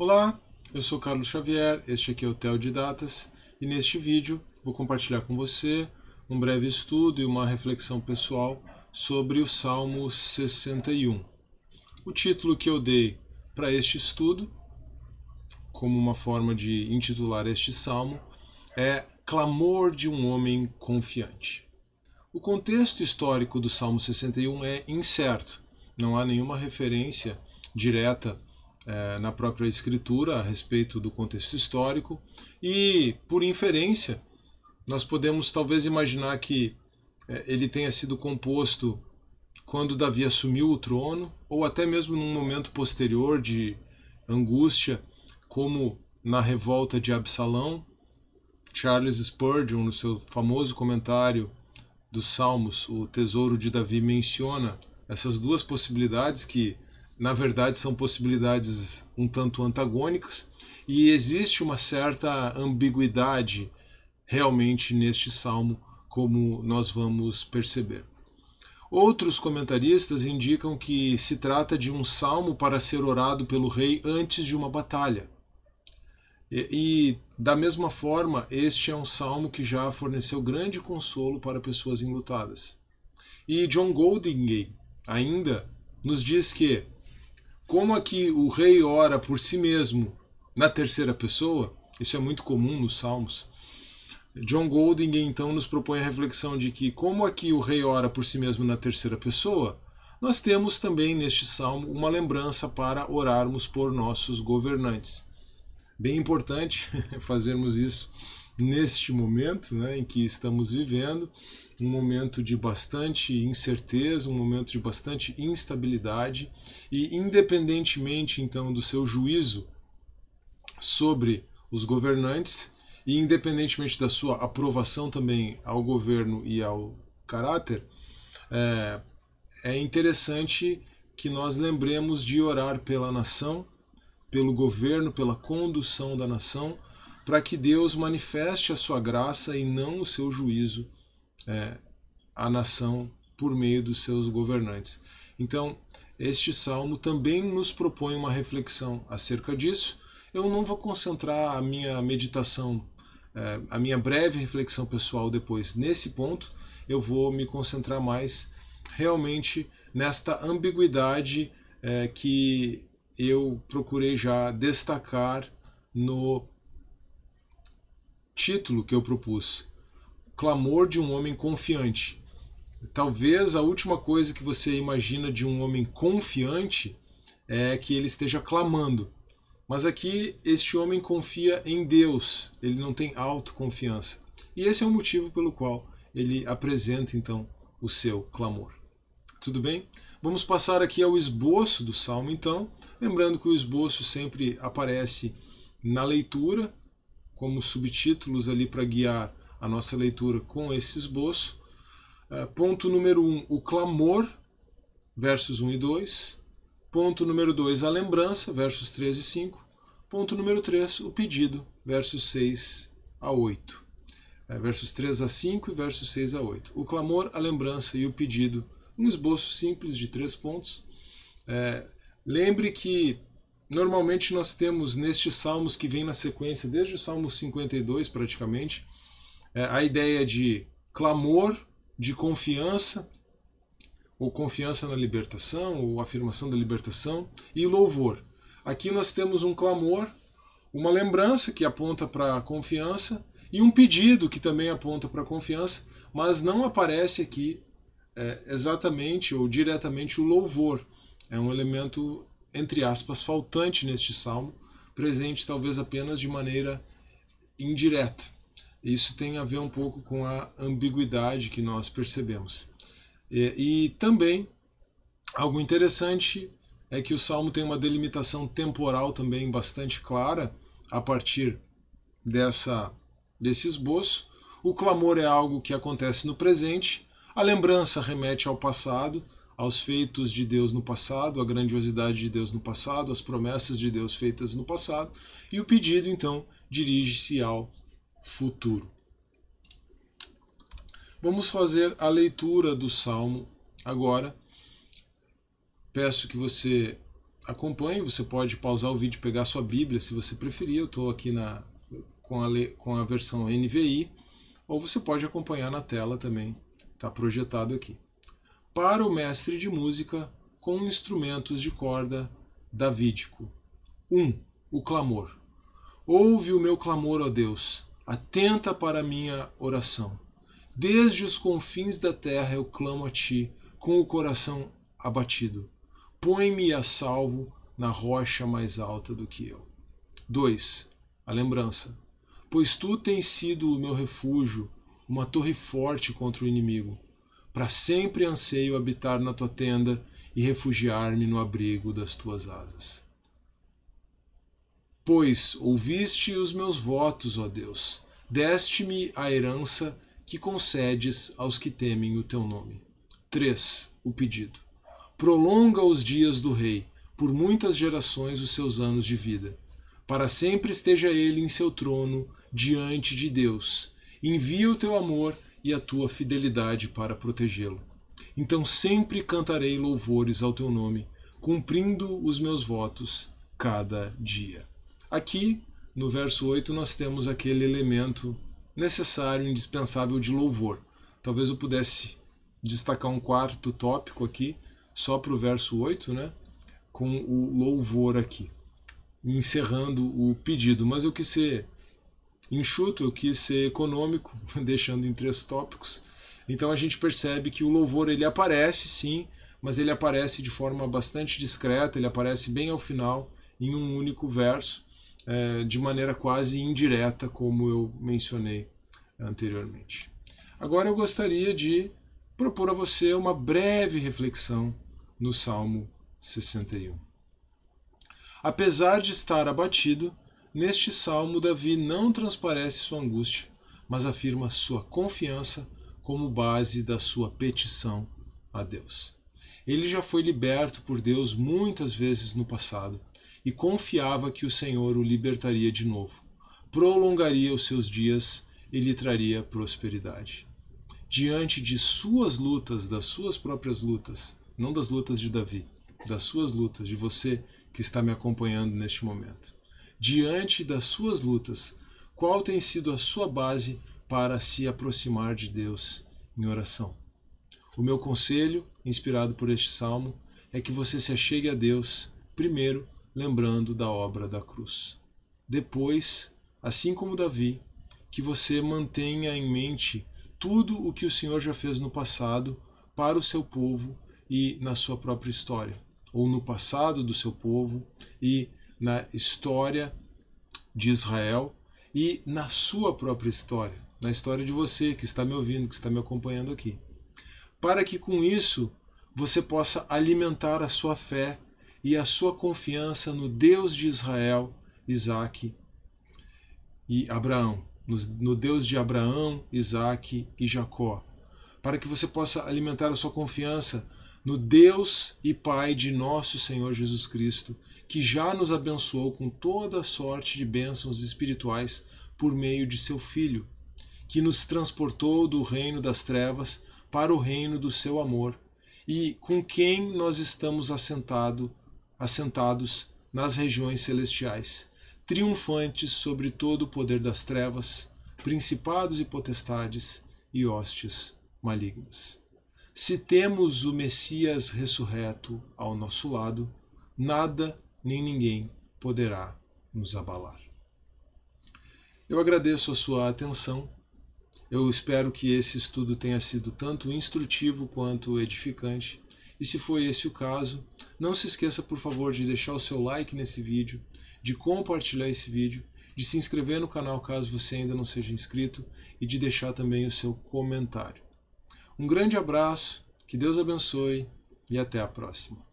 Olá, eu sou Carlos Xavier, este aqui é o Tel de Datas e neste vídeo vou compartilhar com você um breve estudo e uma reflexão pessoal sobre o Salmo 61. O título que eu dei para este estudo, como uma forma de intitular este salmo, é Clamor de um Homem Confiante. O contexto histórico do Salmo 61 é incerto, não há nenhuma referência direta é, na própria escritura a respeito do contexto histórico e, por inferência, nós podemos talvez imaginar que é, ele tenha sido composto quando Davi assumiu o trono ou até mesmo num momento posterior de angústia, como na revolta de Absalão. Charles Spurgeon, no seu famoso comentário dos Salmos, o Tesouro de Davi, menciona essas duas possibilidades que na verdade são possibilidades um tanto antagônicas e existe uma certa ambiguidade realmente neste salmo, como nós vamos perceber. Outros comentaristas indicam que se trata de um salmo para ser orado pelo rei antes de uma batalha. E, e, da mesma forma, este é um salmo que já forneceu grande consolo para pessoas enlutadas. E John Goldingay ainda nos diz que como aqui o rei ora por si mesmo na terceira pessoa, isso é muito comum nos Salmos. John Golding então nos propõe a reflexão de que, como aqui o rei ora por si mesmo na terceira pessoa, nós temos também neste salmo uma lembrança para orarmos por nossos governantes. Bem importante fazermos isso neste momento né, em que estamos vivendo, um momento de bastante incerteza, um momento de bastante instabilidade, e independentemente então do seu juízo sobre os governantes, e independentemente da sua aprovação também ao governo e ao caráter, é, é interessante que nós lembremos de orar pela nação, pelo governo, pela condução da nação, para que Deus manifeste a sua graça e não o seu juízo é, à nação por meio dos seus governantes. Então, este salmo também nos propõe uma reflexão acerca disso. Eu não vou concentrar a minha meditação, é, a minha breve reflexão pessoal depois nesse ponto. Eu vou me concentrar mais realmente nesta ambiguidade é, que eu procurei já destacar no título que eu propus: Clamor de um Homem Confiante. Talvez a última coisa que você imagina de um homem confiante é que ele esteja clamando. Mas aqui este homem confia em Deus, ele não tem autoconfiança. E esse é o motivo pelo qual ele apresenta então o seu clamor. Tudo bem? Vamos passar aqui ao esboço do salmo então, lembrando que o esboço sempre aparece na leitura como subtítulos ali para guiar a nossa leitura com esse esboço. Uh, ponto número 1, um, o clamor, versos 1 e 2. Ponto número 2, a lembrança, versos 3 e 5. Ponto número 3, o pedido, versos 6 a 8. É, versos 3 a 5 e versos 6 a 8. O clamor, a lembrança e o pedido. Um esboço simples de três pontos. É, lembre que Normalmente nós temos nestes salmos que vem na sequência, desde o Salmo 52 praticamente, é, a ideia de clamor, de confiança, ou confiança na libertação, ou afirmação da libertação, e louvor. Aqui nós temos um clamor, uma lembrança que aponta para a confiança, e um pedido que também aponta para a confiança, mas não aparece aqui é, exatamente ou diretamente o louvor. É um elemento entre aspas, faltante neste salmo, presente talvez apenas de maneira indireta. Isso tem a ver um pouco com a ambiguidade que nós percebemos. E, e também, algo interessante é que o salmo tem uma delimitação temporal também bastante clara a partir dessa desse esboço. O clamor é algo que acontece no presente, a lembrança remete ao passado, aos feitos de Deus no passado, à grandiosidade de Deus no passado, às promessas de Deus feitas no passado, e o pedido então dirige-se ao futuro. Vamos fazer a leitura do salmo agora. Peço que você acompanhe. Você pode pausar o vídeo pegar sua Bíblia se você preferir. Eu estou aqui na, com, a, com a versão NVI. Ou você pode acompanhar na tela também. Está projetado aqui. Para o mestre de música com instrumentos de corda davídico. 1. Um, o clamor. Ouve o meu clamor, ó Deus. Atenta para a minha oração. Desde os confins da terra eu clamo a ti, com o coração abatido. Põe-me a salvo na rocha mais alta do que eu. 2. A lembrança. Pois tu tens sido o meu refúgio, uma torre forte contra o inimigo. Para sempre anseio habitar na tua tenda e refugiar-me no abrigo das tuas asas. Pois ouviste os meus votos, ó Deus, deste-me a herança que concedes aos que temem o teu nome. 3. O pedido prolonga os dias do rei, por muitas gerações os seus anos de vida. Para sempre esteja ele em seu trono, diante de Deus. Envia o teu amor e a tua fidelidade para protegê-lo. Então sempre cantarei louvores ao teu nome, cumprindo os meus votos cada dia. Aqui, no verso 8, nós temos aquele elemento necessário, indispensável de louvor. Talvez eu pudesse destacar um quarto tópico aqui, só para o verso 8, né? com o louvor aqui, encerrando o pedido. Mas eu quis ser enxuto, eu quis ser econômico, deixando em três tópicos. Então a gente percebe que o louvor ele aparece sim, mas ele aparece de forma bastante discreta, ele aparece bem ao final, em um único verso, é, de maneira quase indireta, como eu mencionei anteriormente. Agora eu gostaria de propor a você uma breve reflexão no Salmo 61. Apesar de estar abatido, neste salmo Davi não transparece sua angústia, mas afirma sua confiança como base da sua petição a Deus. Ele já foi liberto por Deus muitas vezes no passado e confiava que o Senhor o libertaria de novo, prolongaria os seus dias e lhe traria prosperidade. Diante de suas lutas, das suas próprias lutas, não das lutas de Davi, das suas lutas, de você que está me acompanhando neste momento. Diante das suas lutas, qual tem sido a sua base para se aproximar de Deus em oração? O meu conselho, inspirado por este salmo, é que você se achegue a Deus, primeiro lembrando da obra da cruz. Depois, assim como Davi, que você mantenha em mente tudo o que o Senhor já fez no passado para o seu povo e na sua própria história, ou no passado do seu povo e na história de Israel e na sua própria história, na história de você que está me ouvindo, que está me acompanhando aqui. Para que com isso você possa alimentar a sua fé e a sua confiança no Deus de Israel, Isaac e Abraão, no, Deus de Abraão, Isaac e Jacó, para que você possa alimentar a sua confiança no Deus e Pai de nosso Senhor Jesus Cristo, que já nos abençoou com toda sorte de bênçãos espirituais por meio de seu Filho, que nos transportou do reino das trevas para o reino do seu amor, e com quem nós estamos assentado, assentados nas regiões celestiais, triunfantes sobre todo o poder das trevas, principados e potestades e hostes malignas. Se temos o Messias ressurreto ao nosso lado, nada nem ninguém poderá nos abalar. Eu agradeço a sua atenção. Eu espero que esse estudo tenha sido tanto instrutivo quanto edificante. E se foi esse o caso, não se esqueça, por favor, de deixar o seu like nesse vídeo, de compartilhar esse vídeo, de se inscrever no canal caso você ainda não seja inscrito e de deixar também o seu comentário. Um grande abraço, que Deus abençoe e até a próxima.